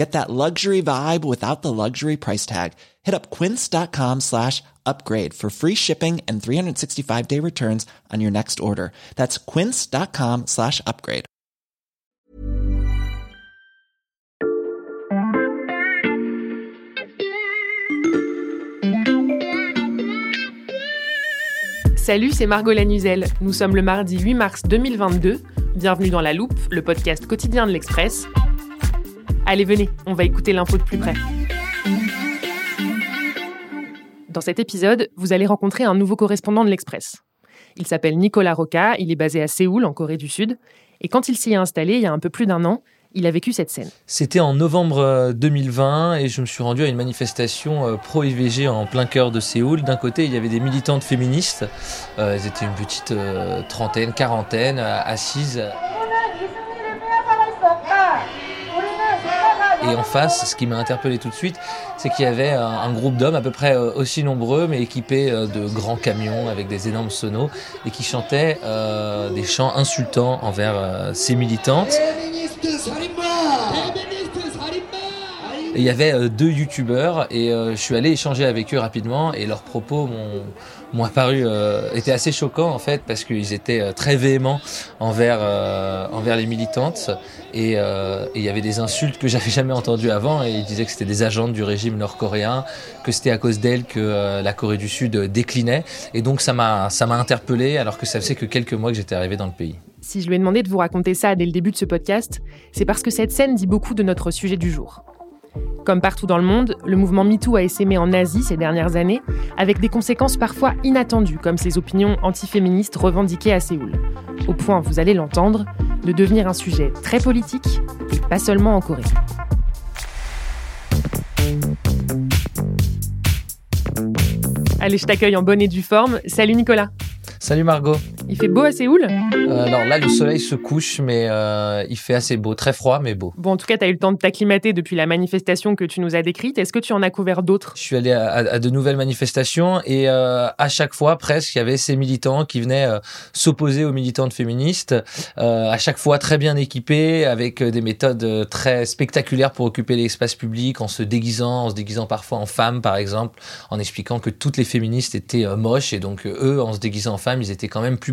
Get that luxury vibe without the luxury price tag. Hit up quince.com slash upgrade for free shipping and 365 day returns on your next order. That's quince.com slash upgrade. Salut, c'est Margot Lanuzel. Nous sommes le mardi 8 mars 2022. Bienvenue dans La Loupe, le podcast quotidien de l'Express. Allez, venez, on va écouter l'info de plus près. Dans cet épisode, vous allez rencontrer un nouveau correspondant de l'Express. Il s'appelle Nicolas Roca, il est basé à Séoul, en Corée du Sud, et quand il s'y est installé il y a un peu plus d'un an, il a vécu cette scène. C'était en novembre 2020 et je me suis rendu à une manifestation euh, pro-IVG en plein cœur de Séoul. D'un côté, il y avait des militantes féministes, euh, elles étaient une petite euh, trentaine, quarantaine, assises. Et en face, ce qui m'a interpellé tout de suite, c'est qu'il y avait un, groupe d'hommes à peu près aussi nombreux, mais équipés de grands camions avec des énormes sonos, et qui chantaient des chants insultants envers ces militantes. Et il y avait euh, deux youtubeurs et euh, je suis allé échanger avec eux rapidement et leurs propos m'ont apparu euh, assez choquants en fait parce qu'ils étaient très véhéments envers envers les militantes et il y avait des insultes que j'avais jamais entendues avant et ils disaient que c'était des agentes du régime nord-coréen que c'était à cause d'elles que la Corée du Sud déclinait et donc ça m'a ça m'a interpellé alors que ça faisait que quelques mois que j'étais arrivé dans le pays. Si je lui ai demandé de vous raconter ça dès le début de ce podcast, c'est parce que cette scène dit beaucoup de notre sujet du jour. Comme partout dans le monde, le mouvement MeToo a essaimé en Asie ces dernières années, avec des conséquences parfois inattendues, comme ses opinions antiféministes revendiquées à Séoul. Au point, vous allez l'entendre, de devenir un sujet très politique, pas seulement en Corée. Allez, je t'accueille en bonne et due forme. Salut Nicolas. Salut Margot. Il fait beau à Séoul? Euh, Alors là, le soleil se couche, mais euh, il fait assez beau, très froid, mais beau. Bon, en tout cas, tu as eu le temps de t'acclimater depuis la manifestation que tu nous as décrite. Est-ce que tu en as couvert d'autres? Je suis allé à, de nouvelles manifestations et euh, à chaque fois, presque, il y avait ces militants qui venaient s'opposer aux militantes féministes, à chaque fois très bien équipés, avec des méthodes très spectaculaires pour occuper l'espace public, en se déguisant, en se déguisant parfois en femmes, par exemple, en expliquant que toutes les féministes étaient moches et donc eux, en se déguisant en femmes, ils étaient quand même plus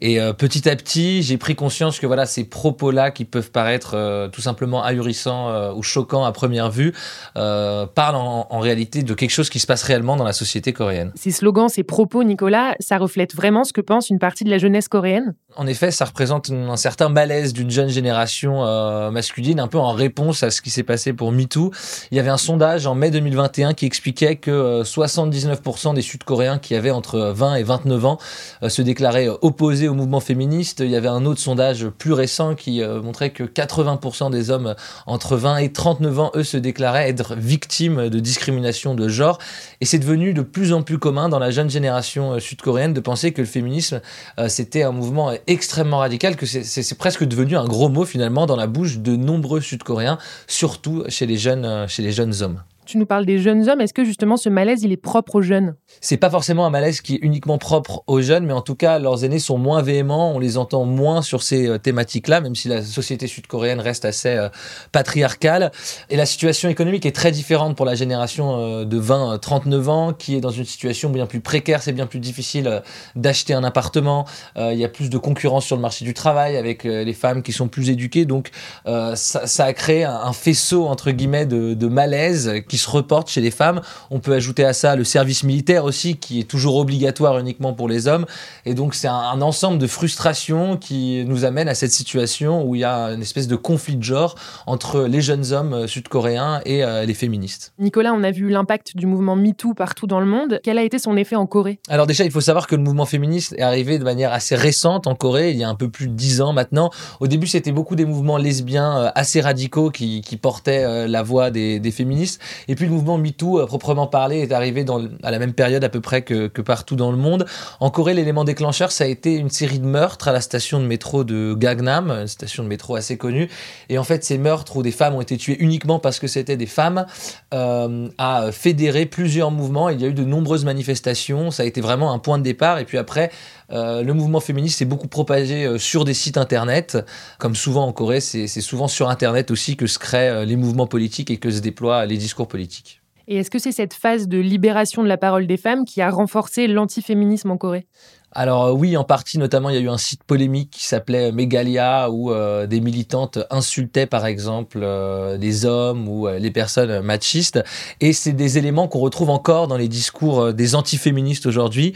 et euh, petit à petit, j'ai pris conscience que voilà, ces propos-là qui peuvent paraître euh, tout simplement ahurissants euh, ou choquants à première vue, parlent en, en, réalité de quelque chose qui se passe réellement dans la société coréenne. Ces slogans, ces propos, Nicolas, ça reflète vraiment ce que pense une partie de la jeunesse coréenne? En effet, ça représente un certain malaise d'une jeune génération masculine, un peu en réponse à ce qui s'est passé pour MeToo. Il y avait un sondage en mai 2021 qui expliquait que 79% des Sud-Coréens qui avaient entre 20 et 29 ans se déclaraient opposé au mouvement féministe. Il y avait un autre sondage plus récent qui euh, montrait que 80% des hommes entre 20 et 39 ans, eux, se déclaraient être victimes de discrimination de genre. Et c'est devenu de plus en plus commun dans la jeune génération euh, sud-coréenne de penser que le féminisme, euh, c'était un mouvement extrêmement radical, que c'est presque devenu un gros mot finalement dans la bouche de nombreux sud-coréens, surtout chez les chez les jeunes hommes. Tu nous parles des jeunes hommes. Est-ce que justement ce malaise, il est propre aux jeunes? C'est pas forcément un malaise qui est uniquement propre aux jeunes, mais en tout cas, leurs aînés sont moins véhéments. On les entend moins sur ces euh, thématiques-là, même si la société sud-coréenne reste assez euh, patriarcale. Et la situation économique est très différente pour la génération euh, de 20-39 ans, qui est dans une situation bien plus précaire. C'est bien plus difficile d'acheter un appartement. Il y a plus de concurrence sur le marché du travail avec les femmes qui sont plus éduquées. Donc, ça, a créé un, faisceau entre guillemets de, de malaise qui se reportent chez les femmes. On peut ajouter à ça le service militaire aussi, qui est toujours obligatoire uniquement pour les hommes. Et donc c'est un, ensemble de frustrations qui nous amène à cette situation où il y a une espèce de conflit de genre entre les jeunes hommes euh, sud-coréens et euh, les féministes. Nicolas, on a vu l'impact du mouvement MeToo partout dans le monde. Quel a été son effet en Corée? Alors déjà, il faut savoir que le mouvement féministe est arrivé de manière assez récente en Corée, il y a un peu plus de dix ans maintenant. Au début, c'était beaucoup des mouvements lesbiens euh, assez radicaux qui, portaient la voix des, féministes. Et puis le mouvement MeToo, proprement parlé, est arrivé à la même période à peu près que, que partout dans le monde. En Corée, l'élément déclencheur, ça a été une série de meurtres à la station de métro de Gangnam, une station de métro assez connue. Et en fait, ces meurtres où des femmes ont été tuées uniquement parce que c'était des femmes euh, a fédéré plusieurs mouvements. Il y a eu de nombreuses manifestations. Ça a été vraiment un point de départ. Et puis après, euh, le mouvement féministe s'est beaucoup propagé euh, sur des sites internet. Comme souvent en Corée, c'est souvent sur internet aussi que se créent les mouvements politiques et que se déploient les discours politiques. Et est-ce que c'est cette phase de libération de la parole des femmes qui a renforcé l'antiféminisme en Corée? Alors euh, oui, en partie, notamment, il y a eu un site polémique qui s'appelait Megalia où euh, des militantes insultaient par exemple euh, les hommes ou les personnes machistes. Et c'est des éléments qu'on retrouve encore dans les discours des antiféministes aujourd'hui.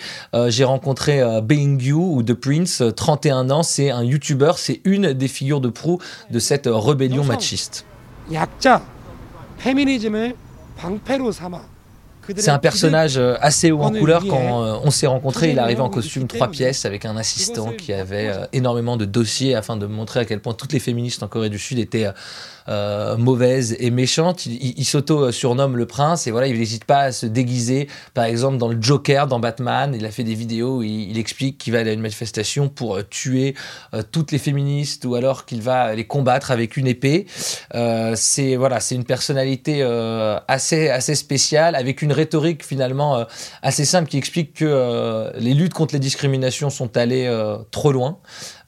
J'ai rencontré Being You ou The Prince, 31 ans, c'est un YouTuber, c'est une des figures de proue de cette rébellion machiste. C'est un personnage euh, assez haut en couleur. Quand euh, on s'est rencontrés, il arrivait en costume trois pièces avec un assistant qui avait euh, énormément de dossiers afin de montrer à quel point toutes les féministes en Corée du Sud étaient euh, mauvaise et méchante. Il, s'auto-surnomme le prince et voilà, il n'hésite pas à se déguiser, par exemple dans le Joker, dans Batman. Il a fait des vidéos où il, explique qu'il va aller à une manifestation pour tuer euh, toutes les féministes ou alors qu'il va les combattre avec une épée. c'est voilà, c'est une personnalité assez assez spéciale avec une rhétorique finalement assez simple qui explique que les luttes contre les discriminations sont allées trop loin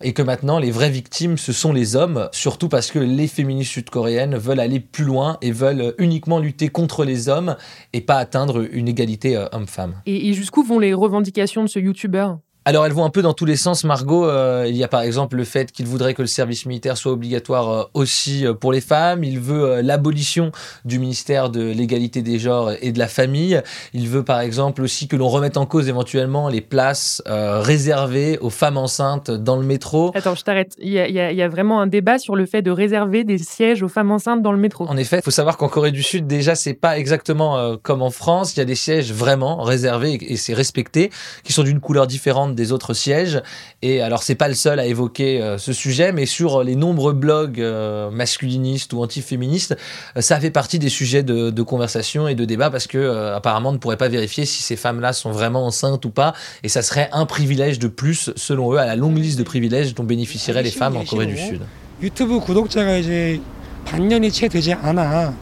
et que maintenant les vraies victimes ce sont les hommes, surtout parce que les féministes sud-coréennes veulent aller plus loin et veulent uniquement lutter contre les hommes et pas atteindre une égalité euh, homme-femme. Et, et jusqu'où vont les revendications de ce youtubeur? Alors elles vont un peu dans tous les sens, Margot. Euh, il y a par exemple le fait qu'il voudrait que le service militaire soit obligatoire euh, aussi euh, pour les femmes. Il veut l'abolition du ministère de l'égalité des genres et de la famille. Il veut par exemple aussi que l'on remette en cause éventuellement les places réservées aux femmes enceintes dans le métro. Attends, je t'arrête. Il, y, a, vraiment un débat sur le fait de réserver des sièges aux femmes enceintes dans le métro. En effet, il faut savoir qu'en Corée du Sud, déjà, c'est pas exactement comme en France. Il y a des sièges vraiment réservés et, et c'est respecté, qui sont d'une couleur différente des autres sièges. Et alors, c'est pas le seul à évoquer euh, ce sujet, mais sur les nombreux blogs euh, masculinistes ou antiféministes, euh, ça fait partie des sujets de, conversation et de débat parce que apparemment, on ne pourrait pas vérifier si ces femmes-là sont vraiment enceintes ou pas. Et ça serait un privilège de plus, selon eux, à la longue liste de privilèges dont bénéficieraient les femmes en Corée du Sud. YouTube 구독자가 이제 반년이 채 되지 않아.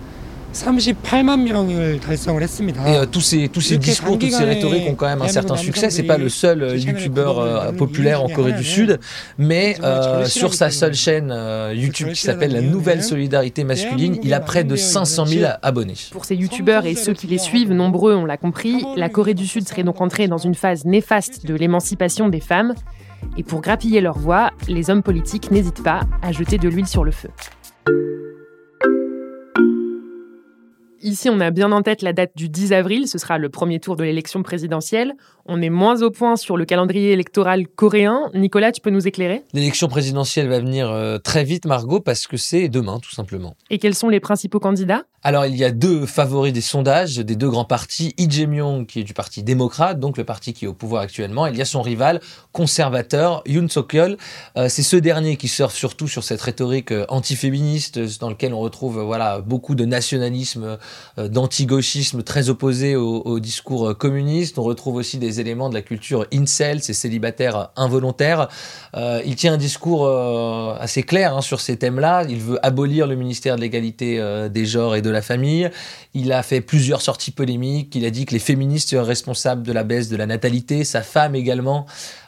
38만 명을 달성을 했습니다. Et euh, tous ces tous ces discours, toutes ces rhétoriques ont quand même un certain succès. C'est pas le seul euh, youtubeur euh, populaire en Corée du Sud, mais euh, sur sa seule chaîne euh, YouTube qui s'appelle la Nouvelle Solidarité Masculine, il a près de 500 000 abonnés. Pour ces youtubeurs et ceux qui les suivent, nombreux, on l'a compris, la Corée du Sud serait donc entrée dans une phase néfaste de l'émancipation des femmes. Et pour grappiller leur voix, les hommes politiques n'hésitent pas à jeter de l'huile sur le feu. Ici, on a bien en tête la date du 10 avril, ce sera le premier tour de l'élection présidentielle. On est moins au point sur le calendrier électoral coréen. Nicolas, tu peux nous éclairer? L'élection présidentielle va venir euh, très vite, Margot, parce que c'est demain, tout simplement. Et quels sont les principaux candidats? Alors, il y a deux favoris des sondages des deux grands partis. Lee Jae-myung, qui est du parti démocrate, donc le parti qui est au pouvoir actuellement. Il y a son rival conservateur, Yoon Suk-yeol. Euh, c'est ce dernier qui surfe surtout sur cette rhétorique euh, antiféministe, dans lequel on retrouve voilà beaucoup de nationalisme d'anti-gauchisme très opposé au, discours euh, communiste. On retrouve aussi des éléments de la culture incel, ces célibataires involontaires. Euh, il tient un discours assez clair hein, sur ces thèmes-là. Il veut abolir le ministère de l'égalité des genres et de la famille. Il a fait plusieurs sorties polémiques. Il a dit que les féministes seraient responsables de la baisse de la natalité. Sa femme également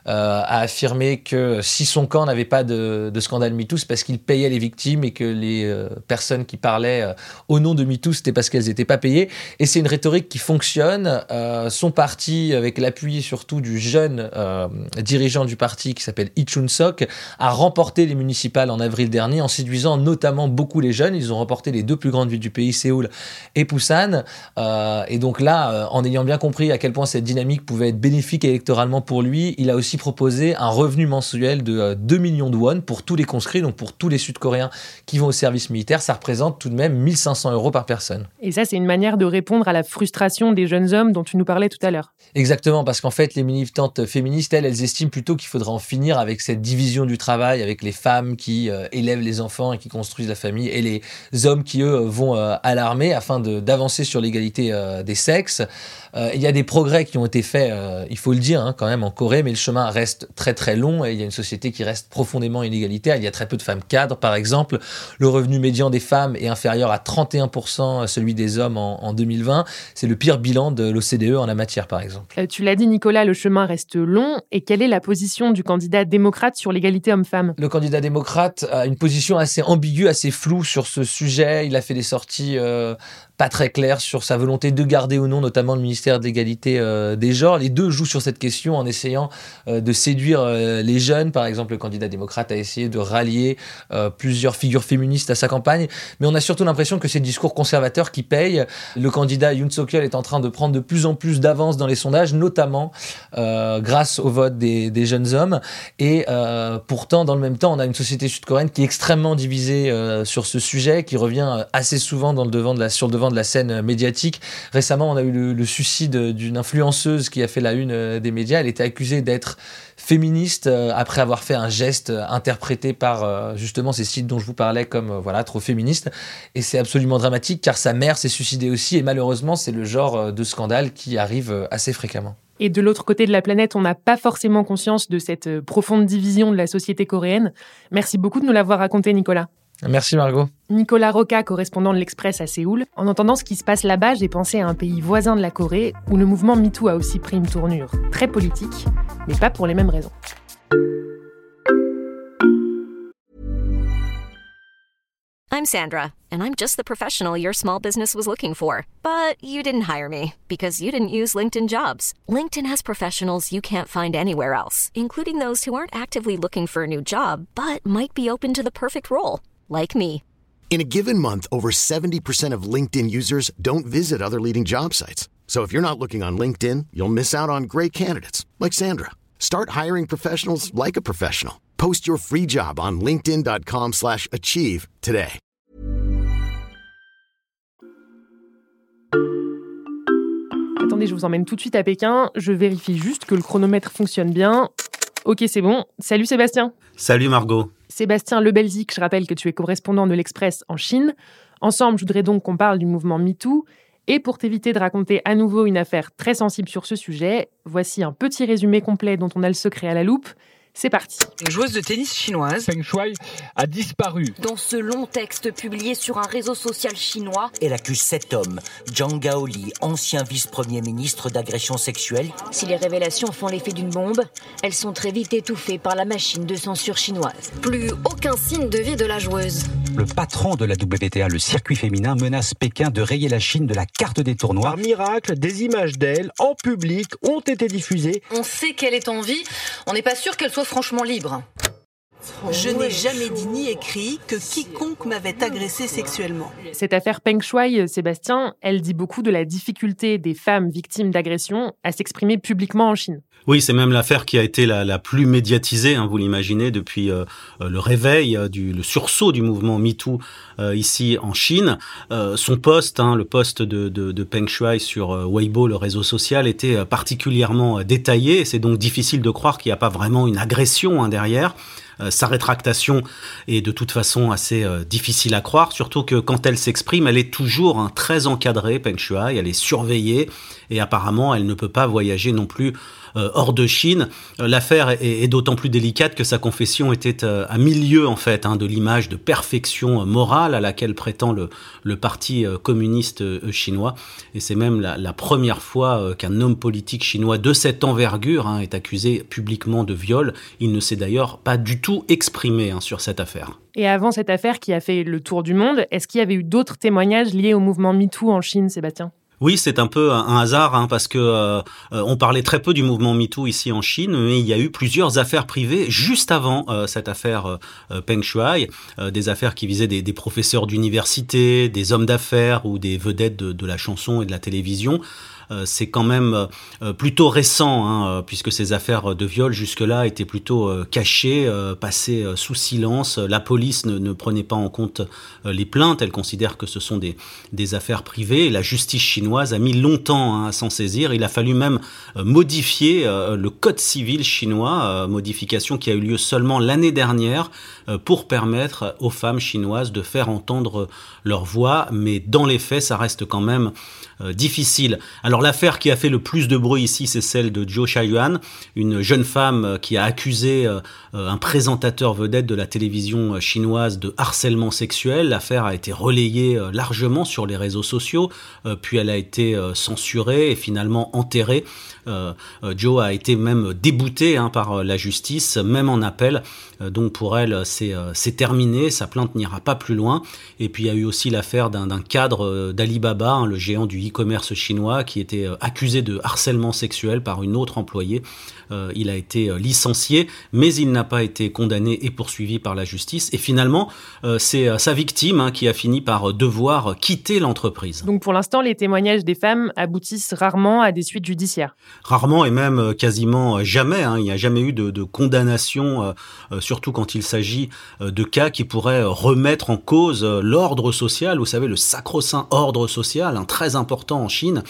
a affirmé que si son camp n'avait pas de, scandale MeToo, c'est parce qu'il payait les victimes et que les personnes qui parlaient au nom de MeToo, c'était parce qu'elles n'étaient pas payées. Et c'est une rhétorique qui fonctionne. son parti, avec l'appui surtout du jeune dirigeant du parti qui s'appelle Lee Chun-sok, a remporté les municipales en avril dernier en séduisant notamment beaucoup les jeunes. Ils ont remporté les deux plus grandes villes du pays, Séoul et Busan. Euh, et donc là, euh, en ayant bien compris à quel point cette dynamique pouvait être bénéfique électoralement pour lui, il a aussi proposé un revenu mensuel de 2 euh, millions de won pour tous les conscrits, donc pour tous les Sud-Coréens qui vont au service militaire. Ça représente tout de même 1500 euros par personne. Et ça, c'est une manière de répondre à la frustration des jeunes hommes dont tu nous parlais tout à l'heure. Exactement, parce qu'en fait, les militantes féministes, elles, elles estiment plutôt qu'il faudra en finir avec cette division du travail, avec les femmes qui élèvent les enfants et qui construisent la famille, et les hommes qui, eux, vont à l'armée afin d'avancer sur l'égalité euh, des sexes. Euh, il y a des progrès qui ont été faits, euh, il faut le dire, hein, quand même, en Corée, mais le chemin reste très très long et il y a une société qui reste profondément inégalitaire. Il y a très peu de femmes cadres, par exemple. Le revenu médian des femmes est inférieur à 31% à celui des hommes en, en 2020. C'est le pire bilan de l'OCDE en la matière, par exemple. tu l'as dit, Nicolas, le chemin reste long. Et quelle est la position du candidat démocrate sur l'égalité homme-femme? Le candidat démocrate a une position assez ambiguë, assez floue sur ce sujet. Il a fait des sorties euh, pas très claires sur sa volonté de garder ou non, notamment le ministère d'égalité euh, des genres. Les deux jouent sur cette question en essayant euh, de séduire les jeunes. Par exemple, le candidat démocrate a essayé de rallier plusieurs figures féministes à sa campagne. Mais on a surtout l'impression que c'est le discours conservateur qui paye. Le candidat Yoon Suk-yeol est en train de prendre de plus en plus d'avance dans les sondages, notamment grâce au vote des, des jeunes hommes. Et pourtant, dans le même temps, on a une société sud-coréenne qui est extrêmement divisée sur ce sujet, qui revient assez souvent dans le devant de la, sur le devant de la scène médiatique. Récemment, on a eu le, suicide d'une influenceuse qui a fait la une euh, des médias. Elle était accusée d'être féministe euh, après avoir fait un geste interprété par euh, justement ces sites dont je vous parlais comme voilà trop féministe. Et c'est absolument dramatique car sa mère s'est suicidée aussi. Et malheureusement, c'est le genre de scandale qui arrive assez fréquemment. Et de l'autre côté de la planète, on n'a pas forcément conscience de cette profonde division de la société coréenne. Merci beaucoup de nous l'avoir raconté, Nicolas. Merci Margot. Nicolas Roca, correspondant de l'Express à Séoul. En entendant ce qui se passe là-bas, j'ai pensé à un pays voisin de la Corée où le mouvement MeToo a aussi pris une tournure très politique, mais pas pour les mêmes raisons. I'm Sandra, and I'm just the professional your small business was looking for. But you didn't hire me because you didn't use LinkedIn jobs. LinkedIn has professionals you can't find anywhere else, including those who aren't actively looking for a new job but might be open to the perfect role, like me. In a given month, over 70% of LinkedIn users don't visit other leading job sites. So if you're not looking on LinkedIn, you'll miss out on great candidates like Sandra. Start hiring professionals like a professional. Post your free job on linkedin.com/achieve today. Attendez, je vous emmène tout de suite à Pékin. Je vérifie juste que le chronomètre fonctionne bien. Ok, c'est bon. Salut Sébastien. Salut Margot. Sébastien Lebelzik, je rappelle que tu es correspondant de l'Express en Chine. Ensemble, je voudrais donc qu'on parle du mouvement MeToo. Et pour t'éviter de raconter à nouveau une affaire très sensible sur ce sujet, voici un petit résumé complet dont on a le secret à la loupe. C'est parti. Une joueuse de tennis chinoise, Feng Shui, a disparu. Dans ce long texte publié sur un réseau social chinois, elle accuse cet homme, Zhang Gaoli, ancien vice-premier ministre d'agression sexuelle. Si les révélations font l'effet d'une bombe, elles sont très vite étouffées par la machine de censure chinoise. Plus aucun signe de vie de la joueuse. Le patron de la WTA, le circuit féminin, menace Pékin de rayer la Chine de la carte des tournois. Par miracle, des images d'elle en public ont été diffusées. On sait qu'elle est en vie, on n'est pas sûr qu'elle soit franchement libre. Je n'ai jamais dit ni écrit que quiconque m'avait agressé sexuellement. Cette affaire Peng Shui, Sébastien, elle dit beaucoup de la difficulté des femmes victimes d'agression à s'exprimer publiquement en Chine. Oui, c'est même l'affaire qui a été la, la plus médiatisée, hein, vous l'imaginez, depuis euh, euh, le réveil, euh, du, le sursaut du mouvement MeToo euh, ici en Chine. son poste, hein, le poste de, de, de, Peng Shui sur Weibo, le réseau social, était particulièrement détaillé. C'est donc difficile de croire qu'il n'y a pas vraiment une agression hein, derrière. Euh, sa rétractation est de toute façon assez euh, difficile à croire, surtout que quand elle s'exprime, elle est toujours hein, très encadrée, Peng Shuai, elle est surveillée et apparemment elle ne peut pas voyager non plus hors de Chine. L'affaire est, d'autant plus délicate que sa confession était à milieu en fait hein, de l'image de perfection morale à laquelle prétend le, parti communiste chinois. Et c'est même la, la, première fois qu'un homme politique chinois de cette envergure hein, est accusé publiquement de viol. Il ne s'est d'ailleurs pas du tout exprimé hein, sur cette affaire. Et avant cette affaire qui a fait le tour du monde, est-ce qu'il y avait eu d'autres témoignages liés au mouvement MeToo en Chine, Sébastien? Oui, c'est un peu un hasard hein, parce que euh, on parlait très peu du mouvement MeToo ici en Chine, mais il y a eu plusieurs affaires privées juste avant euh, cette affaire euh, Peng Shuai, des affaires qui visaient des, professeurs d'université, des hommes d'affaires ou des vedettes de, la chanson et de la télévision. Euh, c'est quand même euh, plutôt récent, hein, euh, puisque ces affaires de viol jusque-là étaient plutôt cachées, passées sous silence. La police ne, prenait pas en compte les plaintes, elle considère que ce sont des, des affaires privées. La justice chinoise a mis longtemps hein, à s'en saisir. Il a fallu même modifier le code civil chinois, modification qui a eu lieu seulement l'année dernière pour permettre aux femmes chinoises de faire entendre leur voix, mais dans les faits, ça reste quand même euh, difficile. Alors l'affaire qui a fait le plus de bruit ici, c'est celle de Zhou Shaiyuan, une jeune femme euh, qui a accusé euh, un présentateur vedette de la télévision chinoise de harcèlement sexuel. L'affaire a été relayée largement sur les réseaux sociaux, puis elle a été censurée et finalement enterrée. Joe a été même débouté hein, par la justice, même en appel. donc pour elle, c'est terminé, sa plainte n'ira pas plus loin. Et puis il y a eu aussi l'affaire d'un cadre d'Alibaba, hein, le géant du e-commerce chinois qui était euh, accusé de harcèlement sexuel par une autre employée. Euh, il a été euh, licencié, mais il n'a pas été condamné et poursuivi par la justice. Et finalement, c'est sa victime hein, qui a fini par devoir quitter l'entreprise. Donc pour l'instant, les témoignages des femmes aboutissent rarement à des suites judiciaires. Rarement et même quasiment jamais. Hein. Il n'y a jamais eu de, de condamnation, surtout quand il s'agit de cas qui pourraient remettre en cause l'ordre social. Vous savez, le sacro-saint ordre social, un très important en Chine,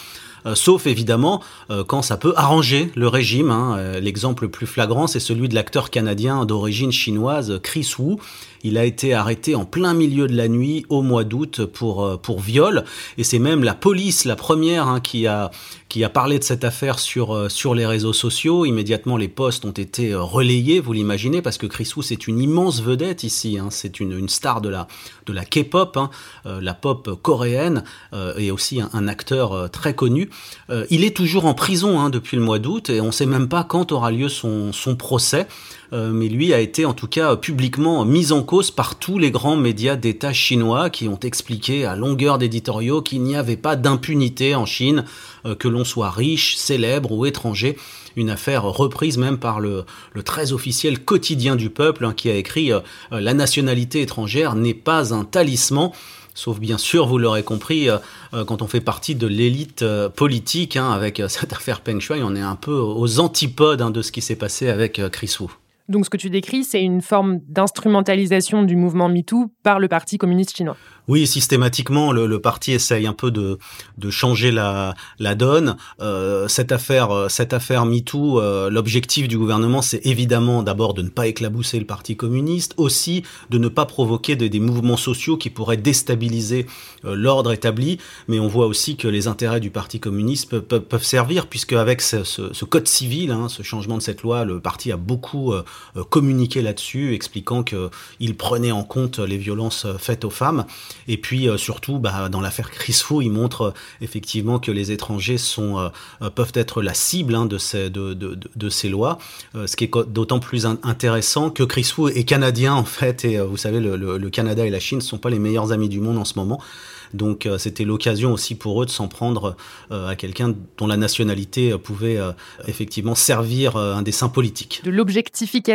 euh, sauf évidemment euh, quand ça peut arranger le régime. Hein. Euh, l'exemple le plus flagrant, c'est celui de l'acteur canadien d'origine chinoise Chris Wu, il a été arrêté en plein milieu de la nuit au mois d'août pour, euh, pour viol. Et c'est même la police, la première, hein, qui, a, qui a parlé de cette affaire sur, euh, sur les réseaux sociaux. Immédiatement, les posts ont été euh, relayés, vous l'imaginez, parce que Chris Wu, c'est une immense vedette ici. Hein. C'est une, une, star de la, de la K-pop, hein, la pop coréenne, et aussi un, acteur très connu. il est toujours en prison depuis le mois d'août, et on ne sait même pas quand aura lieu son, son procès. Mais lui a été en tout cas publiquement mis en cause par tous les grands médias d'État chinois qui ont expliqué à longueur d'éditoriaux qu'il n'y avait pas d'impunité en Chine, euh, que l'on soit riche, célèbre ou étranger. Une affaire reprise même par le, très officiel quotidien du peuple hein, qui a écrit euh, La nationalité étrangère n'est pas un talisman. Sauf bien sûr, vous l'aurez compris, quand on fait partie de l'élite politique, hein, avec cette affaire Peng Shuai, on est un peu aux antipodes hein, de ce qui s'est passé avec Chris Wu. Donc ce que tu décris, c'est une forme d'instrumentalisation du mouvement MeToo par le Parti communiste chinois. Oui, systématiquement, le, parti essaye un peu de, de changer la, la donne. Euh, cette affaire, euh, cette affaire MeToo, euh, l'objectif du gouvernement, c'est évidemment d'abord de ne pas éclabousser le parti communiste, aussi de ne pas provoquer des, mouvements sociaux qui pourraient déstabiliser l'ordre établi. Mais on voit aussi que les intérêts du parti communiste peuvent, servir, puisque avec ce, code civil, hein, ce changement de cette loi, le parti a beaucoup communiqué là-dessus, expliquant qu'il prenait en compte les violences faites aux femmes. Et puis euh, surtout, bah, dans l'affaire Crisfo, il montre euh, effectivement que les étrangers sont, euh, peuvent être la cible hein, de, ces, lois, ce qui est d'autant plus intéressant que Crisfo est canadien en fait, et vous savez, le, Canada et la Chine ne sont pas les meilleurs amis du monde en ce moment. Donc euh, c'était l'occasion aussi pour eux de s'en prendre euh, à quelqu'un dont la nationalité euh, pouvait effectivement servir un dessin politique. De l'objectification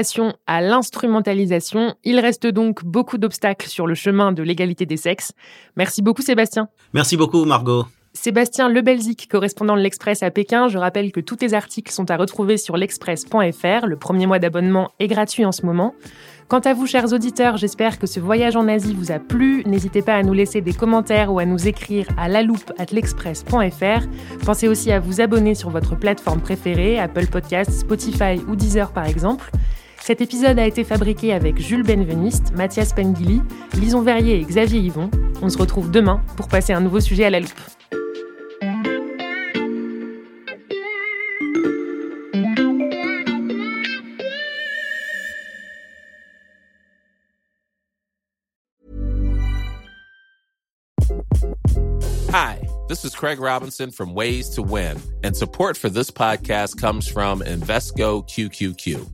à l'instrumentalisation, il reste donc beaucoup d'obstacles sur le chemin de l'égalité des sexes. Merci beaucoup Sébastien. Merci beaucoup Margot. Sébastien Lebelzik, correspondant de l'Express à Pékin, je rappelle que tous tes articles sont à retrouver sur l'express.fr. Le premier mois d'abonnement est gratuit en ce moment. Quant à vous, chers auditeurs, j'espère que ce voyage en Asie vous a plu. N'hésitez pas à nous laisser des commentaires ou à nous écrire à l'express.fr. Pensez aussi à vous abonner sur votre plateforme préférée, Apple Podcasts, Spotify ou Deezer par exemple. Cet épisode a été fabriqué avec Jules Benveniste, Mathias Pengili, Lison Verrier et Xavier Yvon. On se retrouve demain pour passer un nouveau sujet à la loupe. Hi, this is Craig Robinson from Ways to Win, and support for this podcast comes from Invesco QQQ.